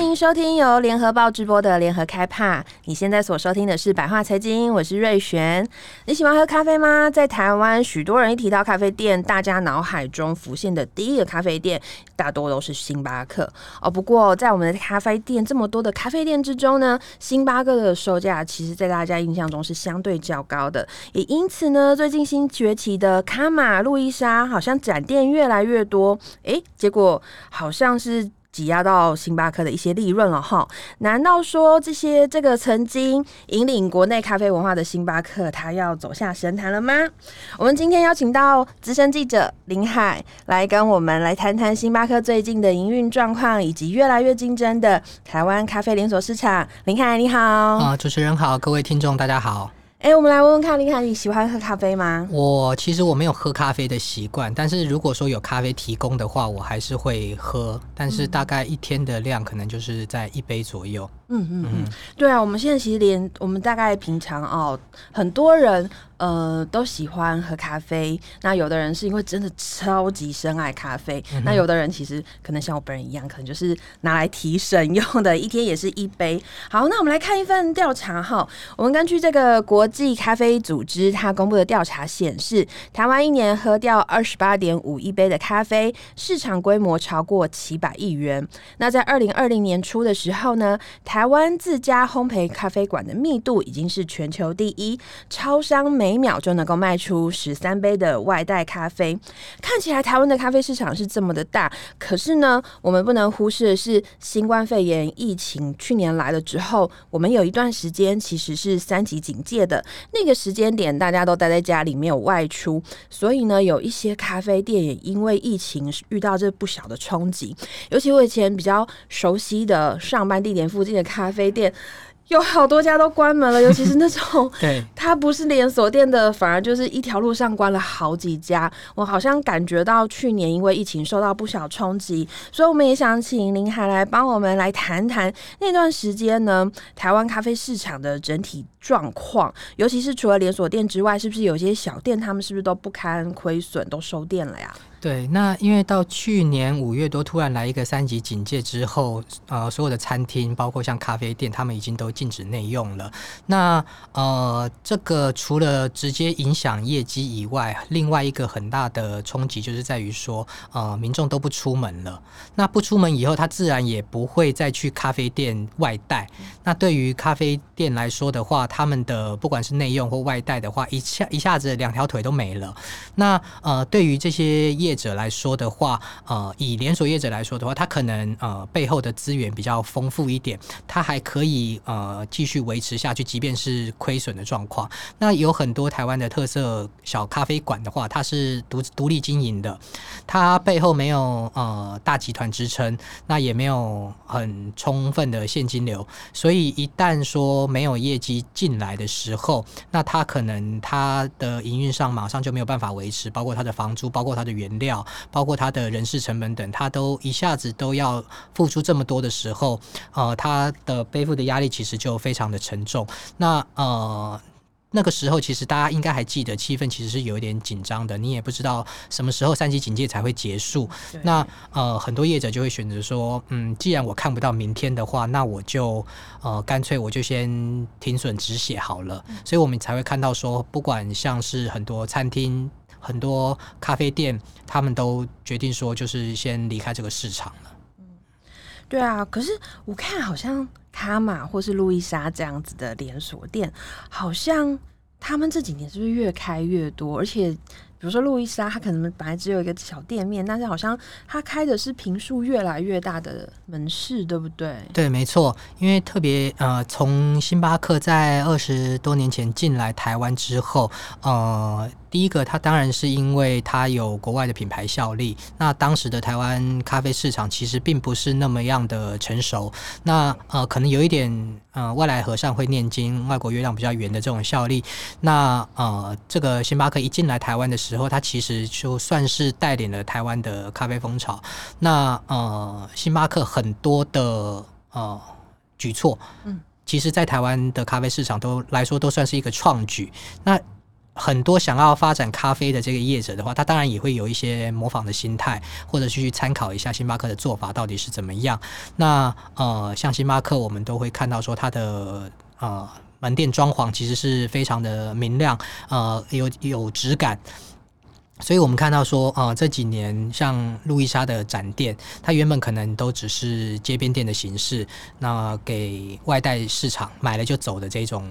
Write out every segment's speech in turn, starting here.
欢迎收听由联合报直播的联合开帕。你现在所收听的是百话财经，我是瑞璇。你喜欢喝咖啡吗？在台湾，许多人一提到咖啡店，大家脑海中浮现的第一个咖啡店，大多都是星巴克哦。不过，在我们的咖啡店这么多的咖啡店之中呢，星巴克的售价其实，在大家印象中是相对较高的。也因此呢，最近新崛起的卡玛、路易莎，好像展店越来越多。诶，结果好像是。挤压到星巴克的一些利润了哈？难道说这些这个曾经引领国内咖啡文化的星巴克，它要走下神坛了吗？我们今天邀请到资深记者林海来跟我们来谈谈星巴克最近的营运状况，以及越来越竞争的台湾咖啡连锁市场。林海你好，啊，主持人好，各位听众大家好。哎、欸，我们来问问看，林海，你喜欢喝咖啡吗？我其实我没有喝咖啡的习惯，但是如果说有咖啡提供的话，我还是会喝，但是大概一天的量可能就是在一杯左右。嗯嗯嗯，对啊，我们现在其实连我们大概平常哦，很多人呃都喜欢喝咖啡。那有的人是因为真的超级深爱咖啡，嗯、那有的人其实可能像我本人一样，可能就是拿来提神用的，一天也是一杯。好，那我们来看一份调查哈，我们根据这个国际咖啡组织它公布的调查显示，台湾一年喝掉二十八点五亿杯的咖啡，市场规模超过七百亿元。那在二零二零年初的时候呢，台台湾自家烘焙咖啡馆的密度已经是全球第一，超商每每秒就能够卖出十三杯的外带咖啡。看起来台湾的咖啡市场是这么的大，可是呢，我们不能忽视的是，新冠肺炎疫情去年来了之后，我们有一段时间其实是三级警戒的。那个时间点，大家都待在家里没有外出，所以呢，有一些咖啡店也因为疫情遇到这不小的冲击。尤其我以前比较熟悉的上班地点附近的。咖啡店有好多家都关门了，尤其是那种 对 它不是连锁店的，反而就是一条路上关了好几家。我好像感觉到去年因为疫情受到不小冲击，所以我们也想请林海来帮我们来谈谈那段时间呢，台湾咖啡市场的整体状况，尤其是除了连锁店之外，是不是有些小店他们是不是都不堪亏损，都收店了呀？对，那因为到去年五月多突然来一个三级警戒之后，呃，所有的餐厅，包括像咖啡店，他们已经都禁止内用了。那呃，这个除了直接影响业绩以外，另外一个很大的冲击就是在于说，呃，民众都不出门了。那不出门以后，他自然也不会再去咖啡店外带。那对于咖啡店来说的话，他们的不管是内用或外带的话，一下一下子两条腿都没了。那呃，对于这些业业者来说的话，呃，以连锁业者来说的话，他可能呃背后的资源比较丰富一点，他还可以呃继续维持下去，即便是亏损的状况。那有很多台湾的特色小咖啡馆的话，它是独独立经营的，它背后没有呃大集团支撑，那也没有很充分的现金流，所以一旦说没有业绩进来的时候，那他可能他的营运上马上就没有办法维持，包括他的房租，包括他的原料，包括他的人事成本等，他都一下子都要付出这么多的时候，呃，他的背负的压力其实就非常的沉重。那呃，那个时候其实大家应该还记得，气氛其实是有一点紧张的。你也不知道什么时候三级警戒才会结束。那呃，很多业者就会选择说，嗯，既然我看不到明天的话，那我就呃，干脆我就先停损止血好了。所以我们才会看到说，不管像是很多餐厅。很多咖啡店，他们都决定说，就是先离开这个市场了。嗯，对啊，可是我看好像卡玛或是路易莎这样子的连锁店，好像他们这几年是不是越开越多？而且，比如说路易莎，它可能本来只有一个小店面，但是好像它开的是平数越来越大的门市，对不对？对，没错。因为特别呃，从星巴克在二十多年前进来台湾之后，呃。第一个，它当然是因为它有国外的品牌效力。那当时的台湾咖啡市场其实并不是那么样的成熟。那呃，可能有一点呃，外来和尚会念经，外国月亮比较圆的这种效力。那呃，这个星巴克一进来台湾的时候，它其实就算是带领了台湾的咖啡风潮。那呃，星巴克很多的呃举措，嗯。其实，在台湾的咖啡市场都来说，都算是一个创举。那很多想要发展咖啡的这个业者的话，他当然也会有一些模仿的心态，或者去参考一下星巴克的做法到底是怎么样。那呃，像星巴克，我们都会看到说它的呃门店装潢其实是非常的明亮，呃，有有质感。所以我们看到说，呃，这几年像路易莎的展店，它原本可能都只是街边店的形式，那给外带市场买了就走的这种。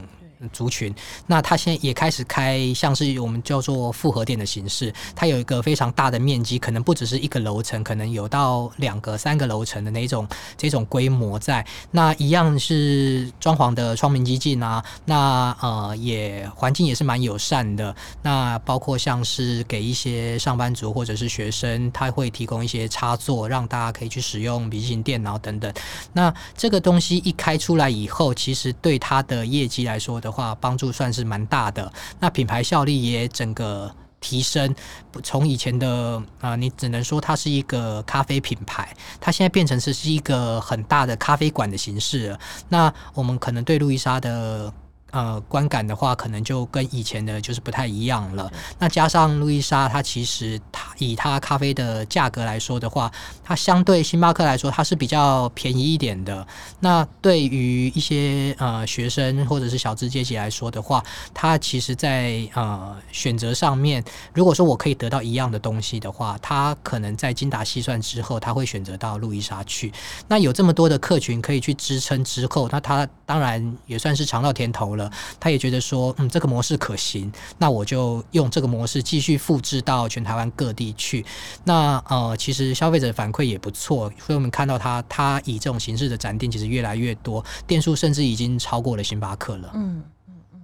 族群，那他现在也开始开，像是我们叫做复合店的形式，它有一个非常大的面积，可能不只是一个楼层，可能有到两个、三个楼层的那种这种规模在。那一样是装潢的窗明几净啊，那呃也环境也是蛮友善的。那包括像是给一些上班族或者是学生，他会提供一些插座，让大家可以去使用笔记型电脑等等。那这个东西一开出来以后，其实对他的业绩来说的。的话，帮助算是蛮大的。那品牌效力也整个提升，从以前的啊、你只能说它是一个咖啡品牌，它现在变成是是一个很大的咖啡馆的形式。那我们可能对路易莎的。呃，观感的话，可能就跟以前的就是不太一样了。那加上路易莎，它其实它以它咖啡的价格来说的话，它相对星巴克来说，它是比较便宜一点的。那对于一些呃学生或者是小资阶级来说的话，它其实在呃选择上面，如果说我可以得到一样的东西的话，他可能在精打细算之后，他会选择到路易莎去。那有这么多的客群可以去支撑之后，那他当然也算是尝到甜头了。他也觉得说，嗯，这个模式可行，那我就用这个模式继续复制到全台湾各地去。那呃，其实消费者反馈也不错，所以我们看到他，他以这种形式的展店其实越来越多，店数甚至已经超过了星巴克了。嗯嗯嗯。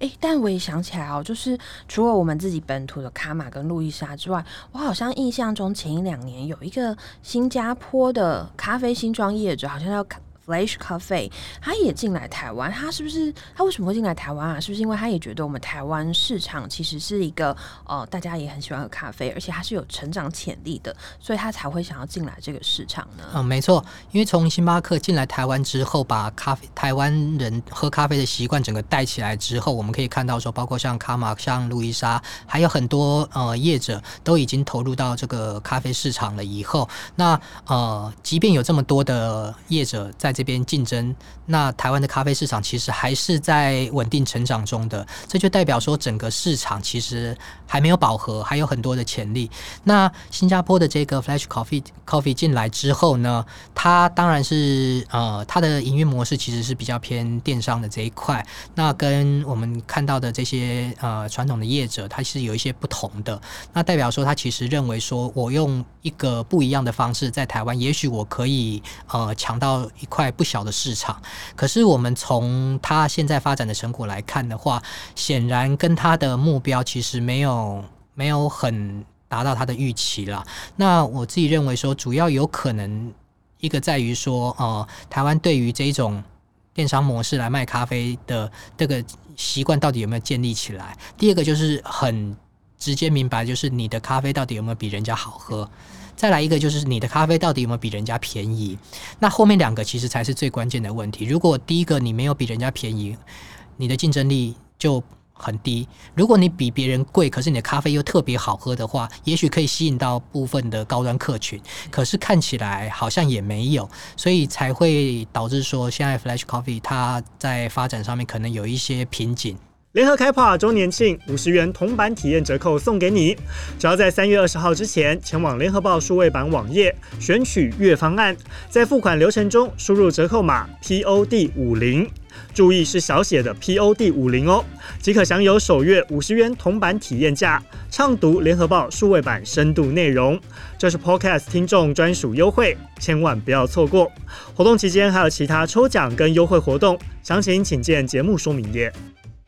哎、但我也想起来哦，就是除了我们自己本土的卡玛跟路易莎之外，我好像印象中前一两年有一个新加坡的咖啡新创业者，好像要。Flash Cafe，他也进来台湾，他是不是他为什么会进来台湾啊？是不是因为他也觉得我们台湾市场其实是一个呃，大家也很喜欢喝咖啡，而且它是有成长潜力的，所以他才会想要进来这个市场呢？嗯，没错，因为从星巴克进来台湾之后，把咖啡台湾人喝咖啡的习惯整个带起来之后，我们可以看到说，包括像卡玛、像路易莎，还有很多呃业者都已经投入到这个咖啡市场了。以后，那呃，即便有这么多的业者在。这边竞争，那台湾的咖啡市场其实还是在稳定成长中的，这就代表说整个市场其实还没有饱和，还有很多的潜力。那新加坡的这个 Flash Coffee Coffee 进来之后呢，它当然是呃，它的营运模式其实是比较偏电商的这一块，那跟我们看到的这些呃传统的业者，它是有一些不同的。那代表说，他其实认为说我用一个不一样的方式在台湾，也许我可以呃抢到一块。不小的市场，可是我们从他现在发展的成果来看的话，显然跟他的目标其实没有没有很达到他的预期了。那我自己认为说，主要有可能一个在于说，呃，台湾对于这种电商模式来卖咖啡的这个习惯到底有没有建立起来？第二个就是很直接明白，就是你的咖啡到底有没有比人家好喝？再来一个就是你的咖啡到底有没有比人家便宜？那后面两个其实才是最关键的问题。如果第一个你没有比人家便宜，你的竞争力就很低。如果你比别人贵，可是你的咖啡又特别好喝的话，也许可以吸引到部分的高端客群。可是看起来好像也没有，所以才会导致说现在 Flash Coffee 它在发展上面可能有一些瓶颈。联合开趴周年庆，五十元铜板体验折扣送给你，只要在三月二十号之前前往联合报数位版网页选取月方案，在付款流程中输入折扣码 POD 五零，注意是小写的 POD 五零哦，即可享有首月五十元铜板体验价，畅读联合报数位版深度内容。这是 Podcast 听众专属优惠，千万不要错过。活动期间还有其他抽奖跟优惠活动，详情请见节目说明页。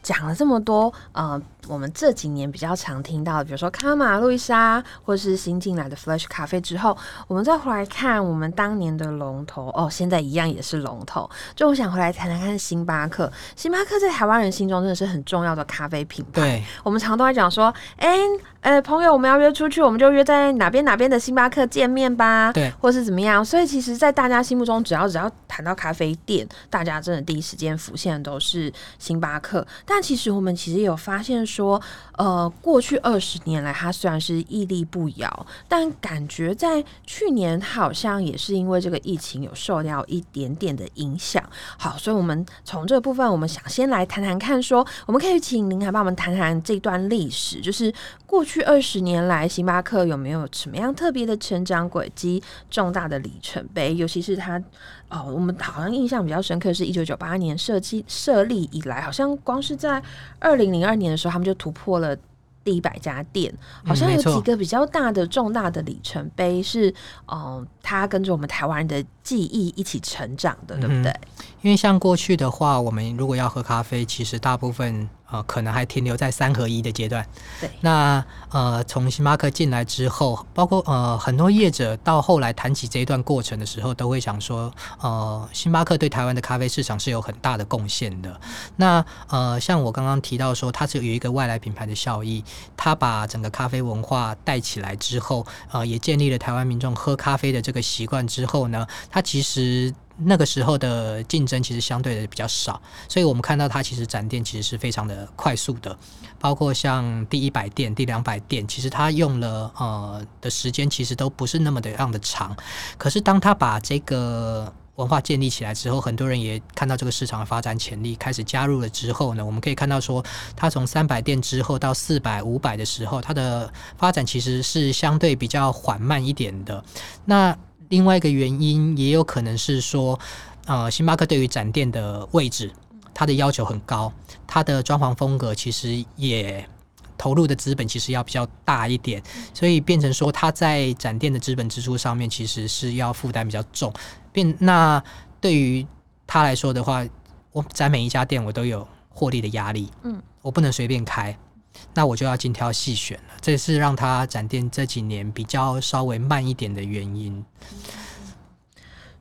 讲了这么多，呃，我们这几年比较常听到的，比如说卡玛、路易莎，或是新进来的 Flash 咖啡之后，我们再回来看我们当年的龙头哦，现在一样也是龙头。就我想回来谈谈看星巴克，星巴克在台湾人心中真的是很重要的咖啡品牌。对，我们常都在讲说，哎、欸，呃，朋友，我们要约出去，我们就约在哪边哪边的星巴克见面吧，对，或是怎么样。所以其实，在大家心目中，只要只要谈到咖啡店，大家真的第一时间浮现的都是星巴克。但其实我们其实也有发现说，说呃，过去二十年来，它虽然是屹立不摇，但感觉在去年，好像也是因为这个疫情有受到一点点的影响。好，所以我们从这部分，我们想先来谈谈看，说我们可以请您来帮我们谈谈这段历史，就是过去二十年来，星巴克有没有什么样特别的成长轨迹、重大的里程碑？尤其是它。哦，我们好像印象比较深刻，是一九九八年设计设立以来，好像光是在二零零二年的时候，他们就突破了第一百家店，好像有几个比较大的、重大的里程碑是，嗯、呃，他跟着我们台湾人的记忆一起成长的，对不对？嗯、因为像过去的话，我们如果要喝咖啡，其实大部分。呃，可能还停留在三合一的阶段。对，那呃，从星巴克进来之后，包括呃很多业者到后来谈起这一段过程的时候，都会想说，呃，星巴克对台湾的咖啡市场是有很大的贡献的。那呃，像我刚刚提到说，它是有一个外来品牌的效益，它把整个咖啡文化带起来之后，呃，也建立了台湾民众喝咖啡的这个习惯之后呢，它其实。那个时候的竞争其实相对的比较少，所以我们看到它其实展店其实是非常的快速的，包括像第一百店、第两百店，其实它用了呃的时间其实都不是那么的样的长。可是当它把这个文化建立起来之后，很多人也看到这个市场的发展潜力，开始加入了之后呢，我们可以看到说，它从三百店之后到四百、五百的时候，它的发展其实是相对比较缓慢一点的。那另外一个原因也有可能是说，呃，星巴克对于展店的位置，它的要求很高，它的装潢风格其实也投入的资本其实要比较大一点，所以变成说它在展店的资本支出上面其实是要负担比较重。变那对于他来说的话，我在每一家店我都有获利的压力，嗯，我不能随便开。那我就要精挑细选了，这是让他展店这几年比较稍微慢一点的原因。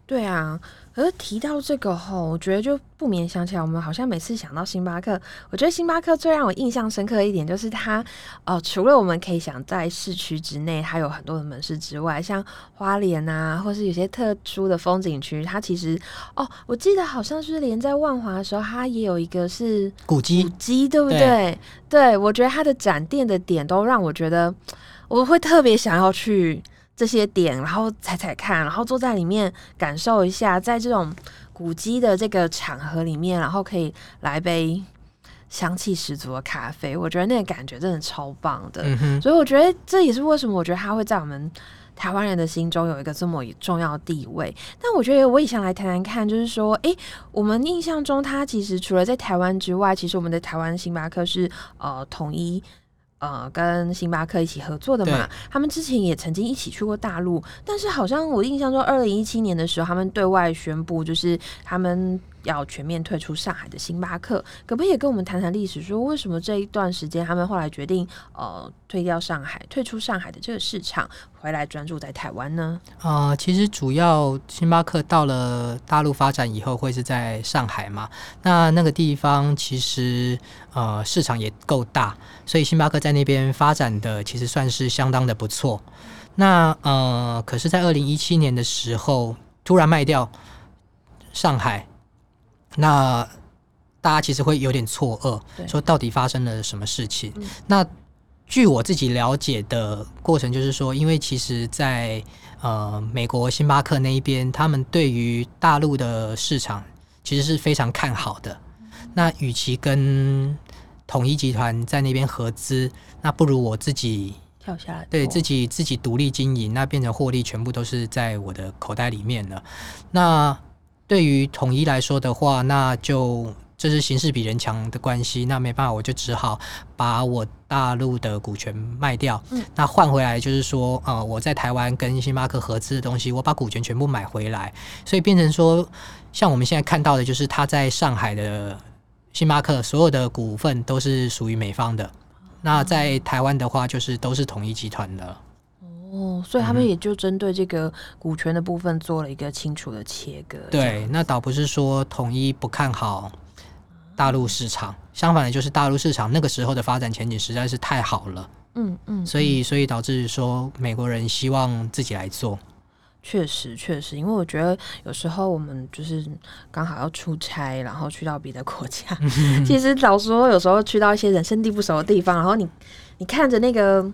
对啊。可是提到这个后，我觉得就不免想起来，我们好像每次想到星巴克，我觉得星巴克最让我印象深刻的一点就是它，呃，除了我们可以想在市区之内，它有很多的门市之外，像花莲啊，或是有些特殊的风景区，它其实，哦，我记得好像是连在万华的时候，它也有一个是古迹，古迹对不对？对，对，我觉得它的展店的点都让我觉得，我会特别想要去。这些点，然后踩踩看，然后坐在里面感受一下，在这种古迹的这个场合里面，然后可以来杯香气十足的咖啡，我觉得那个感觉真的超棒的。嗯。所以我觉得这也是为什么我觉得它会在我们台湾人的心中有一个这么重要地位。但我觉得我也想来谈谈看，就是说，诶，我们印象中它其实除了在台湾之外，其实我们的台湾星巴克是呃统一。呃，跟星巴克一起合作的嘛，他们之前也曾经一起去过大陆，但是好像我印象中，二零一七年的时候，他们对外宣布，就是他们。要全面退出上海的星巴克，可不可以跟我们谈谈历史？说为什么这一段时间他们后来决定呃退掉上海，退出上海的这个市场，回来专注在台湾呢？呃，其实主要星巴克到了大陆发展以后，会是在上海嘛？那那个地方其实呃市场也够大，所以星巴克在那边发展的其实算是相当的不错。那呃，可是，在二零一七年的时候，突然卖掉上海。那大家其实会有点错愕，说到底发生了什么事情？嗯、那据我自己了解的过程，就是说，因为其实在，在呃美国星巴克那一边，他们对于大陆的市场其实是非常看好的。那与其跟统一集团在那边合资，那不如我自己跳下来，对自己自己独立经营，那变成获利全部都是在我的口袋里面了。那对于统一来说的话，那就这是形势比人强的关系，那没办法，我就只好把我大陆的股权卖掉，嗯，那换回来就是说，呃，我在台湾跟星巴克合资的东西，我把股权全部买回来，所以变成说，像我们现在看到的，就是他在上海的星巴克所有的股份都是属于美方的，那在台湾的话，就是都是统一集团的。哦，所以他们也就针对这个股权的部分做了一个清楚的切割。对，那倒不是说统一不看好大陆市场，相反的，就是大陆市场那个时候的发展前景实在是太好了。嗯嗯，所以所以导致说美国人希望自己来做。确实确实，因为我觉得有时候我们就是刚好要出差，然后去到别的国家，其实老实说有时候去到一些人生地不熟的地方，然后你你看着那个。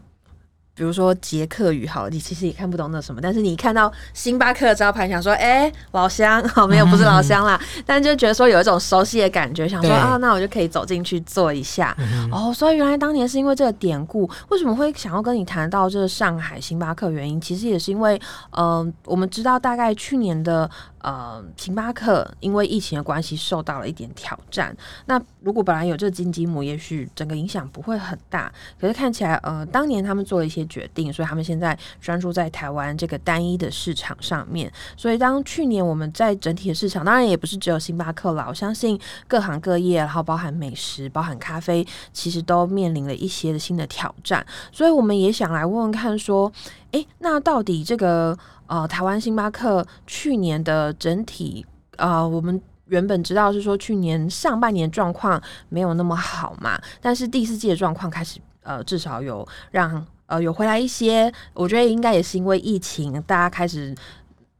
比如说捷克语，好，你其实也看不懂那什么，但是你看到星巴克的招牌，想说，哎、欸，老乡，好，没有，不是老乡啦，但就觉得说有一种熟悉的感觉，想说啊，那我就可以走进去坐一下。哦，所以原来当年是因为这个典故，为什么会想要跟你谈到这个上海星巴克原因？其实也是因为，嗯、呃，我们知道大概去年的。呃，星巴克因为疫情的关系受到了一点挑战。那如果本来有这个金鸡母，也许整个影响不会很大。可是看起来，呃，当年他们做了一些决定，所以他们现在专注在台湾这个单一的市场上面。所以当去年我们在整体的市场，当然也不是只有星巴克啦，我相信各行各业，然后包含美食、包含咖啡，其实都面临了一些的新的挑战。所以我们也想来问问看，说，诶，那到底这个？呃，台湾星巴克去年的整体，呃，我们原本知道是说去年上半年状况没有那么好嘛，但是第四季的状况开始，呃，至少有让呃有回来一些，我觉得应该也是因为疫情，大家开始。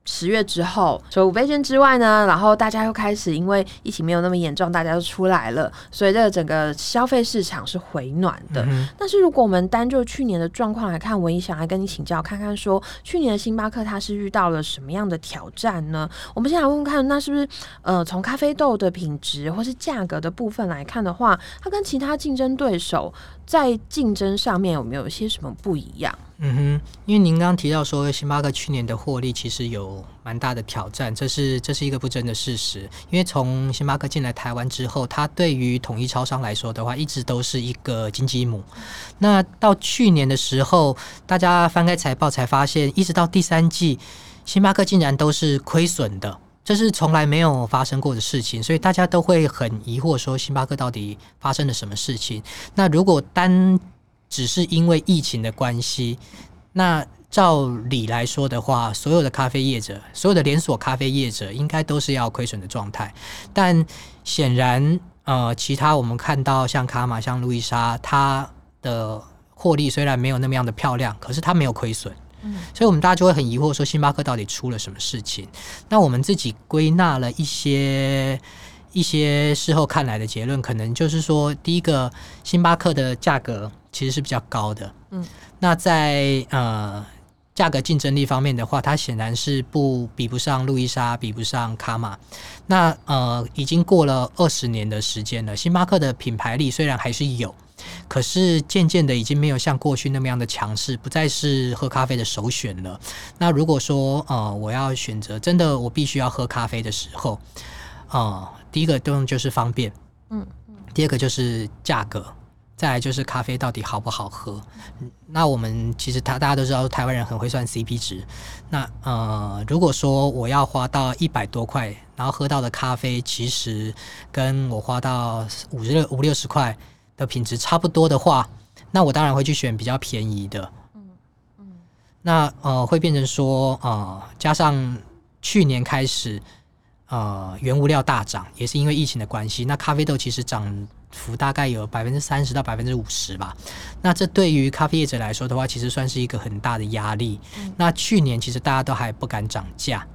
十月之后，除了五倍券之外呢，然后大家又开始因为疫情没有那么严重，大家都出来了，所以这个整个消费市场是回暖的。嗯、但是如果我们单就去年的状况来看，我也想来跟你请教，看看说去年的星巴克它是遇到了什么样的挑战呢？我们先来问问看，那是不是呃从咖啡豆的品质或是价格的部分来看的话，它跟其他竞争对手在竞争上面有没有一些什么不一样？嗯哼，因为您刚提到说星巴克去年的获利其实有蛮大的挑战，这是这是一个不争的事实。因为从星巴克进来台湾之后，它对于统一超商来说的话，一直都是一个金鸡母。那到去年的时候，大家翻开财报才发现，一直到第三季，星巴克竟然都是亏损的，这是从来没有发生过的事情。所以大家都会很疑惑，说星巴克到底发生了什么事情？那如果单只是因为疫情的关系，那照理来说的话，所有的咖啡业者，所有的连锁咖啡业者，应该都是要亏损的状态。但显然，呃，其他我们看到像卡玛、像路易莎，它的获利虽然没有那么样的漂亮，可是它没有亏损。嗯，所以我们大家就会很疑惑，说星巴克到底出了什么事情？那我们自己归纳了一些。一些事后看来的结论，可能就是说，第一个，星巴克的价格其实是比较高的。嗯，那在呃价格竞争力方面的话，它显然是不比不上路易莎，比不上卡玛。那呃，已经过了二十年的时间了，星巴克的品牌力虽然还是有，可是渐渐的已经没有像过去那么样的强势，不再是喝咖啡的首选了。那如果说呃我要选择，真的我必须要喝咖啡的时候，啊、呃。第一个作用就是方便，嗯，第二个就是价格，再来就是咖啡到底好不好喝。那我们其实他大家都知道，台湾人很会算 CP 值。那呃，如果说我要花到一百多块，然后喝到的咖啡其实跟我花到五十六五六十块的品质差不多的话，那我当然会去选比较便宜的。嗯嗯，那呃会变成说呃，加上去年开始。呃，原物料大涨，也是因为疫情的关系。那咖啡豆其实涨幅大概有百分之三十到百分之五十吧。那这对于咖啡业者来说的话，其实算是一个很大的压力。嗯。那去年其实大家都还不敢涨价。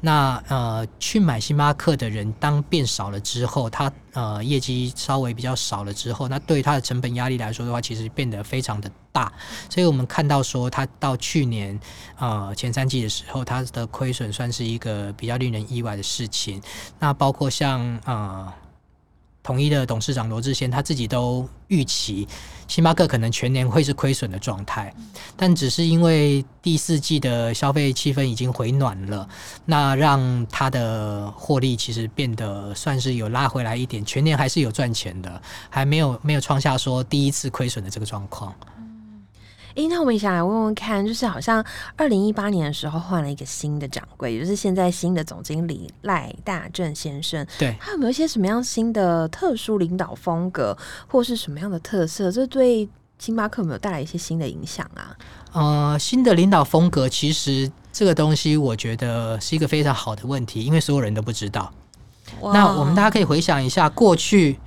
那呃，去买星巴克的人当变少了之后，他呃业绩稍微比较少了之后，那对他的成本压力来说的话，其实变得非常的大。所以我们看到说，他到去年呃前三季的时候，他的亏损算是一个比较令人意外的事情。那包括像呃。统一的董事长罗志贤他自己都预期星巴克可能全年会是亏损的状态，但只是因为第四季的消费气氛已经回暖了，那让他的获利其实变得算是有拉回来一点，全年还是有赚钱的，还没有没有创下说第一次亏损的这个状况。诶，那我们也想来问问看，就是好像二零一八年的时候换了一个新的掌柜，也就是现在新的总经理赖大正先生。对，他有没有一些什么样新的特殊领导风格，或是什么样的特色？这对星巴克有没有带来一些新的影响啊？呃，新的领导风格，其实这个东西我觉得是一个非常好的问题，因为所有人都不知道。那我们大家可以回想一下，过去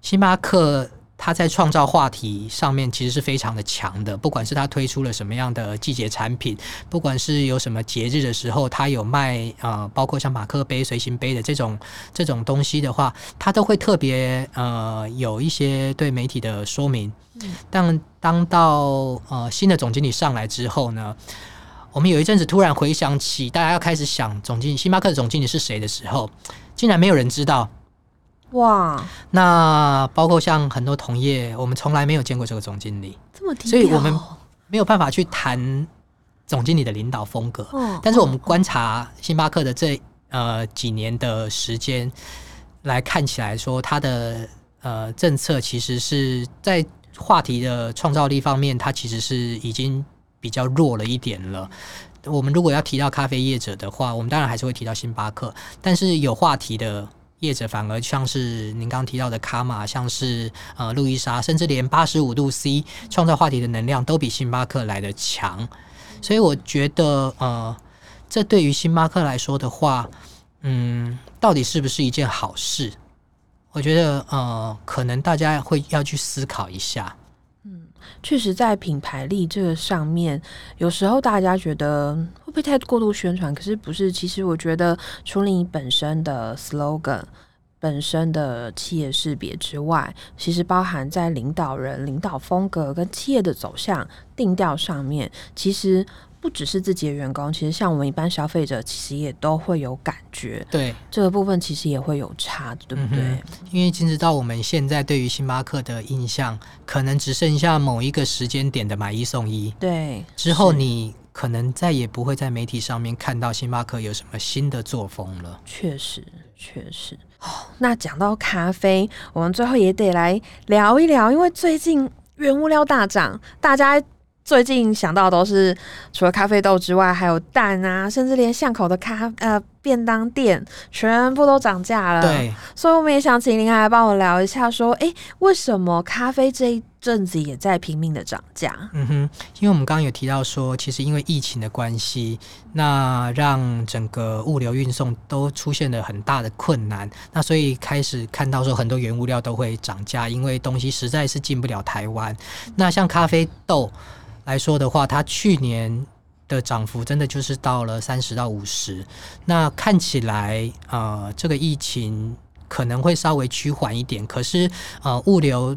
星巴克他在创造话题上面其实是非常的强的，不管是他推出了什么样的季节产品，不管是有什么节日的时候，他有卖呃，包括像马克杯、随行杯的这种这种东西的话，他都会特别呃有一些对媒体的说明。但当到呃新的总经理上来之后呢，我们有一阵子突然回想起，大家要开始想总经理，星巴克的总经理是谁的时候，竟然没有人知道。哇！那包括像很多同业，我们从来没有见过这个总经理，这么低调，所以我们没有办法去谈总经理的领导风格。哦、但是我们观察星巴克的这呃几年的时间来看起来，说他的呃政策其实是在话题的创造力方面，它其实是已经比较弱了一点了。我们如果要提到咖啡业者的话，我们当然还是会提到星巴克，但是有话题的。业者反而像是您刚刚提到的卡玛，像是呃路易莎，甚至连八十五度 C 创造话题的能量都比星巴克来的强，所以我觉得呃，这对于星巴克来说的话，嗯，到底是不是一件好事？我觉得呃，可能大家会要去思考一下。确实，在品牌力这个上面，有时候大家觉得会不会太过度宣传？可是不是，其实我觉得，除了你本身的 slogan、本身的企业识别之外，其实包含在领导人、领导风格跟企业的走向定调上面，其实。不只是自己的员工，其实像我们一般消费者，其实也都会有感觉。对，这个部分其实也会有差，对不对？嗯、因为其实到我们现在对于星巴克的印象，可能只剩下某一个时间点的买一送一。对，之后你可能再也不会在媒体上面看到星巴克有什么新的作风了。确实，确实。哦，那讲到咖啡，我们最后也得来聊一聊，因为最近原物料大涨，大家。最近想到的都是除了咖啡豆之外，还有蛋啊，甚至连巷口的咖呃便当店全部都涨价了。对，所以我们也想请您来帮我聊一下，说，哎、欸，为什么咖啡这一阵子也在拼命的涨价？嗯哼，因为我们刚刚有提到说，其实因为疫情的关系，那让整个物流运送都出现了很大的困难，那所以开始看到说很多原物料都会涨价，因为东西实在是进不了台湾。那像咖啡豆。来说的话，它去年的涨幅真的就是到了三十到五十。那看起来，呃，这个疫情可能会稍微趋缓一点，可是，呃，物流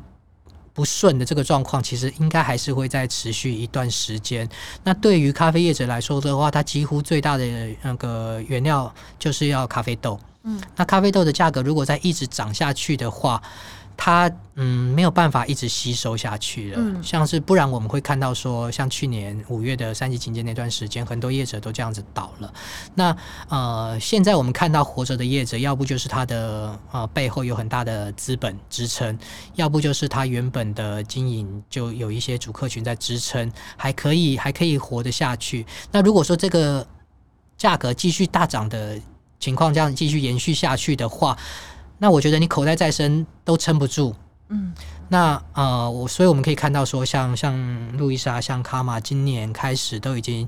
不顺的这个状况，其实应该还是会再持续一段时间。那对于咖啡业者来说的话，它几乎最大的那个原料就是要咖啡豆。嗯，那咖啡豆的价格如果再一直涨下去的话，它嗯没有办法一直吸收下去了，嗯、像是不然我们会看到说，像去年五月的三级警戒那段时间，很多业者都这样子倒了。那呃现在我们看到活着的业者，要不就是他的呃背后有很大的资本支撑，要不就是他原本的经营就有一些主客群在支撑，还可以还可以活得下去。那如果说这个价格继续大涨的情况这样继续延续下去的话，那我觉得你口袋再深都撑不住，嗯，那呃，我所以我们可以看到说像，像像路易莎、像卡玛，今年开始都已经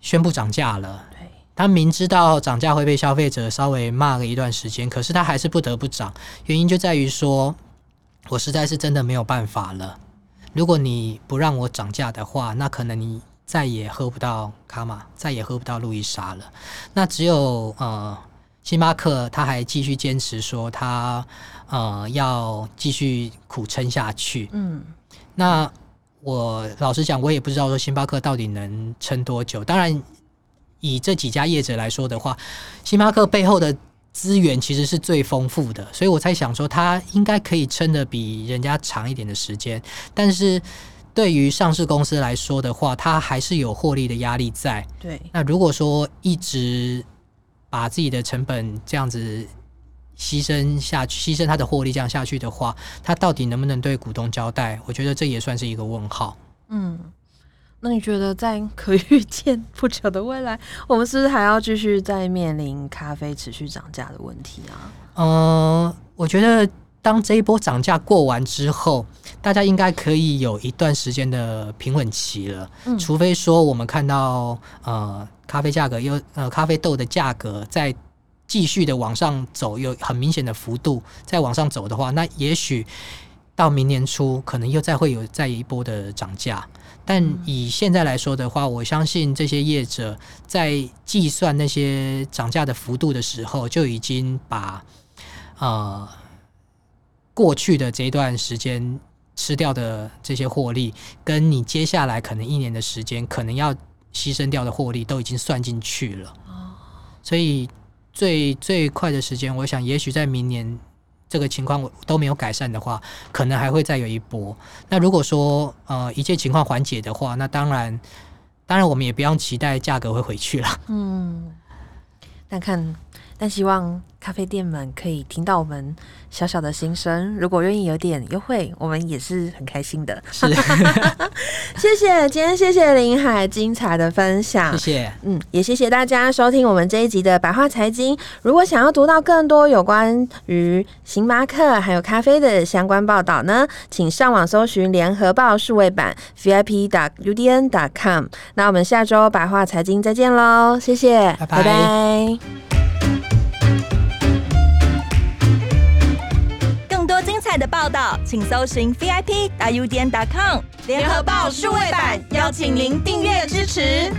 宣布涨价了。对，他明知道涨价会被消费者稍微骂了一段时间，可是他还是不得不涨。原因就在于说，我实在是真的没有办法了。如果你不让我涨价的话，那可能你再也喝不到卡玛，再也喝不到路易莎了。那只有呃。星巴克他还继续坚持说他呃要继续苦撑下去。嗯，那我老实讲，我也不知道说星巴克到底能撑多久。当然，以这几家业者来说的话，星巴克背后的资源其实是最丰富的，所以我才想说他应该可以撑的比人家长一点的时间。但是对于上市公司来说的话，它还是有获利的压力在。对，那如果说一直把自己的成本这样子牺牲下去，牺牲他的获利这样下去的话，他到底能不能对股东交代？我觉得这也算是一个问号。嗯，那你觉得在可预见不久的未来，我们是不是还要继续再面临咖啡持续涨价的问题啊？嗯、呃，我觉得当这一波涨价过完之后，大家应该可以有一段时间的平稳期了。嗯，除非说我们看到呃咖啡价格又呃咖啡豆的价格在继续的往上走，有很明显的幅度再往上走的话，那也许到明年初可能又再会有再一波的涨价。但以现在来说的话，我相信这些业者在计算那些涨价的幅度的时候，就已经把呃。过去的这一段时间吃掉的这些获利，跟你接下来可能一年的时间可能要牺牲掉的获利，都已经算进去了。所以最最快的时间，我想也许在明年这个情况都没有改善的话，可能还会再有一波。那如果说呃一切情况缓解的话，那当然当然我们也不用期待价格会回去了。嗯，那看。但希望咖啡店们可以听到我们小小的心声，如果愿意有点优惠，我们也是很开心的。是，谢谢今天谢谢林海精彩的分享，谢谢，嗯，也谢谢大家收听我们这一集的百话财经。如果想要读到更多有关于星巴克还有咖啡的相关报道呢，请上网搜寻联合报数位版 vip.udn.com。那我们下周百话财经再见喽，谢谢，拜拜。拜拜的报道，请搜寻 VIP.UDN.com 联合报数位版，邀请您订阅支持。